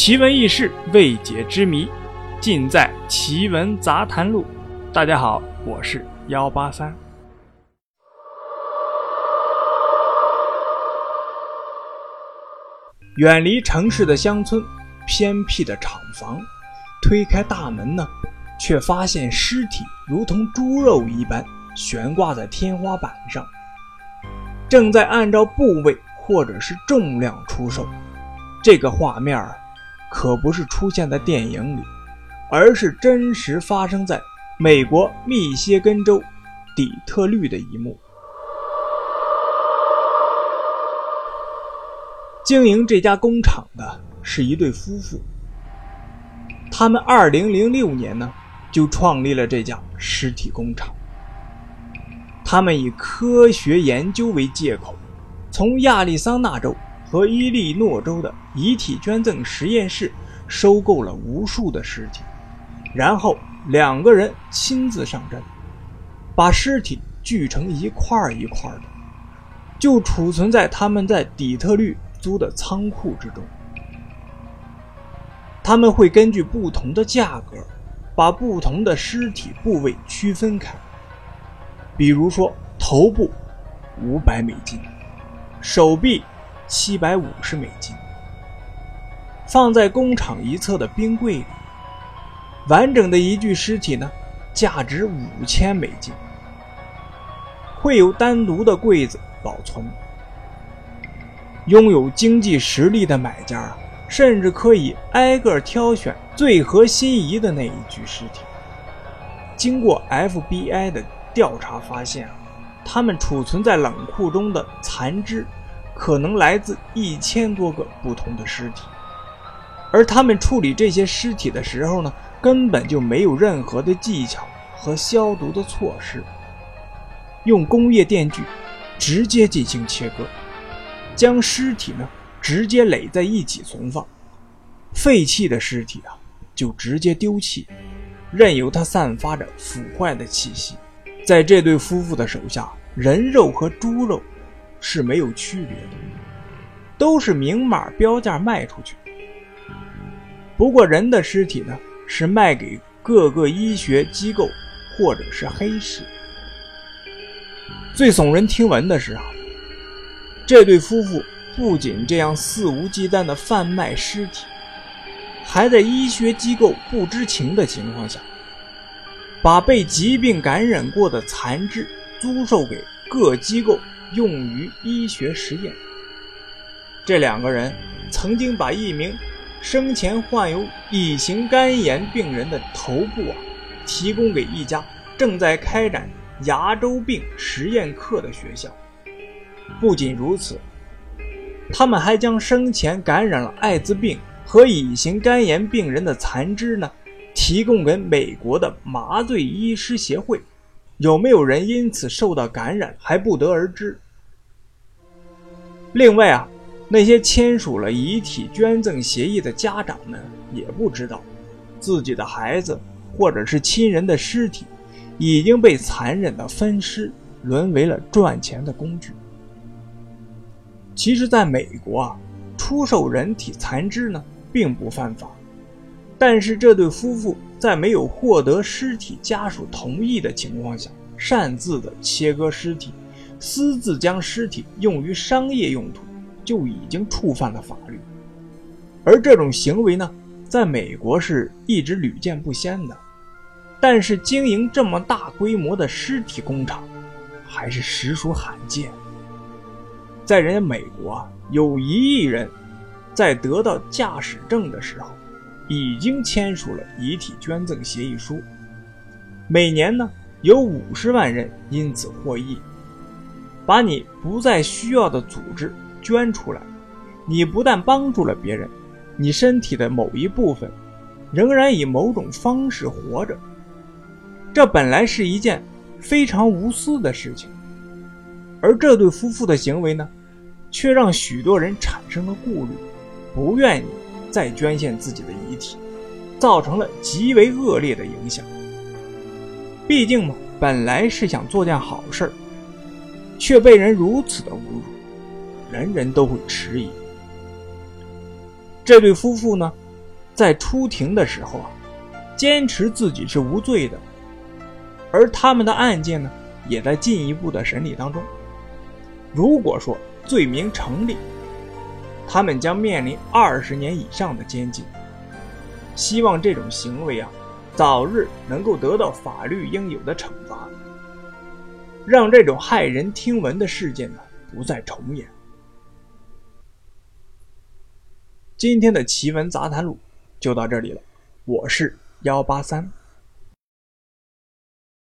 奇闻异事、未解之谜，尽在《奇闻杂谈录》。大家好，我是幺八三。远离城市的乡村，偏僻的厂房，推开大门呢，却发现尸体如同猪肉一般悬挂在天花板上，正在按照部位或者是重量出售。这个画面可不是出现在电影里，而是真实发生在美国密歇根州底特律的一幕。经营这家工厂的是一对夫妇，他们2006年呢就创立了这家尸体工厂。他们以科学研究为借口，从亚利桑那州。和伊利诺州的遗体捐赠实验室收购了无数的尸体，然后两个人亲自上阵，把尸体锯成一块一块的，就储存在他们在底特律租的仓库之中。他们会根据不同的价格，把不同的尸体部位区分开，比如说头部五百美金，手臂。七百五十美金，放在工厂一侧的冰柜里。完整的一具尸体呢，价值五千美金，会有单独的柜子保存。拥有经济实力的买家啊，甚至可以挨个挑选最合心仪的那一具尸体。经过 FBI 的调查发现啊，他们储存在冷库中的残肢。可能来自一千多个不同的尸体，而他们处理这些尸体的时候呢，根本就没有任何的技巧和消毒的措施，用工业电锯直接进行切割，将尸体呢直接垒在一起存放，废弃的尸体啊就直接丢弃，任由它散发着腐坏的气息。在这对夫妇的手下，人肉和猪肉。是没有区别的，都是明码标价卖出去。不过人的尸体呢，是卖给各个医学机构或者是黑市。最耸人听闻的是啊，这对夫妇不仅这样肆无忌惮的贩卖尸体，还在医学机构不知情的情况下，把被疾病感染过的残肢租售给各机构。用于医学实验。这两个人曾经把一名生前患有乙型肝炎病人的头部啊，提供给一家正在开展牙周病实验课的学校。不仅如此，他们还将生前感染了艾滋病和乙型肝炎病人的残肢呢，提供给美国的麻醉医师协会。有没有人因此受到感染还不得而知。另外啊，那些签署了遗体捐赠协议的家长们也不知道，自己的孩子或者是亲人的尸体已经被残忍的分尸，沦为了赚钱的工具。其实，在美国啊，出售人体残肢呢并不犯法，但是这对夫妇。在没有获得尸体家属同意的情况下，擅自的切割尸体，私自将尸体用于商业用途，就已经触犯了法律。而这种行为呢，在美国是一直屡见不鲜的。但是经营这么大规模的尸体工厂，还是实属罕见。在人家美国啊，有一亿人，在得到驾驶证的时候。已经签署了遗体捐赠协议书，每年呢有五十万人因此获益。把你不再需要的组织捐出来，你不但帮助了别人，你身体的某一部分仍然以某种方式活着。这本来是一件非常无私的事情，而这对夫妇的行为呢，却让许多人产生了顾虑，不愿意。再捐献自己的遗体，造成了极为恶劣的影响。毕竟嘛，本来是想做件好事却被人如此的侮辱，人人都会迟疑。这对夫妇呢，在出庭的时候啊，坚持自己是无罪的，而他们的案件呢，也在进一步的审理当中。如果说罪名成立，他们将面临二十年以上的监禁。希望这种行为啊，早日能够得到法律应有的惩罚，让这种骇人听闻的事件呢不再重演。今天的奇闻杂谈录就到这里了，我是幺八三。